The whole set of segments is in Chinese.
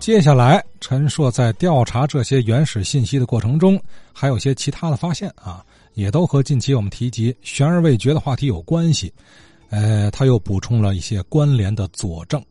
接下来，陈硕在调查这些原始信息的过程中，还有些其他的发现啊，也都和近期我们提及悬而未决的话题有关系。呃，他又补充了一些关联的佐证。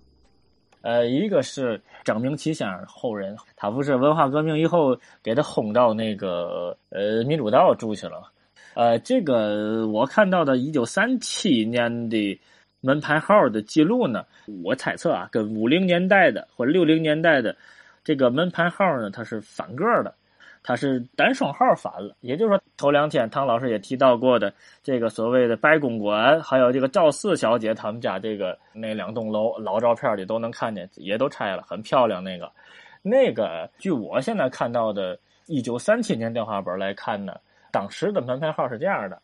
呃，一个是张明启先生后人，他不是文化革命以后给他轰到那个呃民主党住去了。呃，这个我看到的一九三七年的门牌号的记录呢，我猜测啊，跟50年代的或60年代的这个门牌号呢，它是反个的。它是单双号反了，也就是说，头两天唐老师也提到过的这个所谓的白公馆，还有这个赵四小姐他们家这个那两栋楼老照片里都能看见，也都拆了，很漂亮。那个，那个，据我现在看到的1937年电话本来看呢，当时的门牌号是这样的，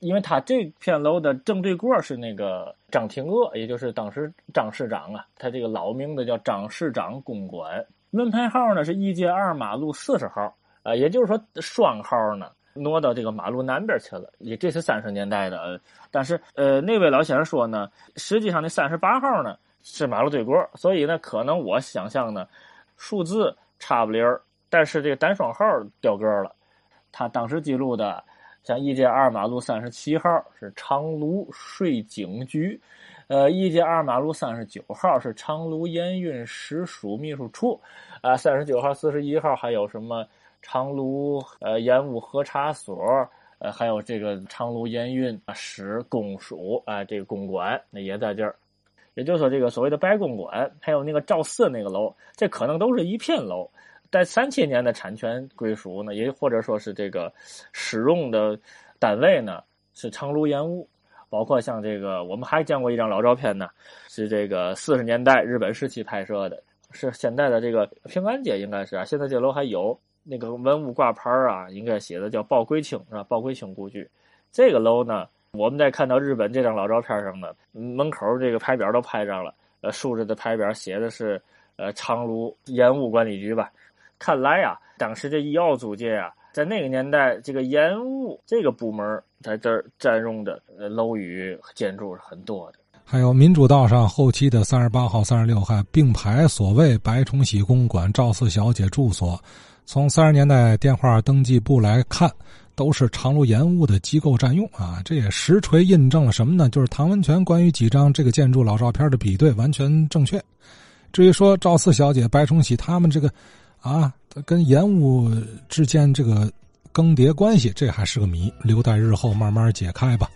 因为他这片楼的正对过是那个张廷鄂，也就是当时张市长啊，他这个老名字叫张市长公馆，门牌号呢是一街二马路四十号。啊，也就是说，双号呢挪到这个马路南边去了，也这是三十年代的。但是，呃，那位老先生说呢，实际上那三十八号呢是马路对过，所以呢，可能我想象呢，数字差不离儿，但是这个单双号掉个了。他当时记录的，像一街二马路三十七号是长芦税警局，呃，一街二马路三十九号是长芦盐运实署秘书处，啊，三十九号、四十一号还有什么？长芦呃盐务核查所，呃还有这个长芦盐运使公署啊，这个公馆那也在这儿。也就是说，这个所谓的白公馆，还有那个赵四那个楼，这可能都是一片楼。在三千年的产权归属呢，也或者说是这个使用的单位呢，是长芦盐务。包括像这个，我们还见过一张老照片呢，是这个四十年代日本时期拍摄的，是现在的这个平安街应该是啊，现在这楼还有。那个文物挂牌啊，应该写的叫鲍贵清是吧？鲍贵清故居，这个楼呢，我们在看到日本这张老照片上呢，门口这个牌匾都拍上了，呃，竖着的牌匾写的是呃长芦盐务管理局吧？看来啊，当时这医药组界啊，在那个年代，这个盐务这个部门在这儿占用的楼宇建筑是很多的。还有民主道上后期的三十八号、三十六号并排所谓白崇禧公馆赵四小姐住所。从三十年代电话登记簿来看，都是长路盐务的机构占用啊！这也实锤印证了什么呢？就是唐文全关于几张这个建筑老照片的比对完全正确。至于说赵四小姐、白崇禧他们这个啊，跟盐务之间这个更迭关系，这还是个谜，留待日后慢慢解开吧。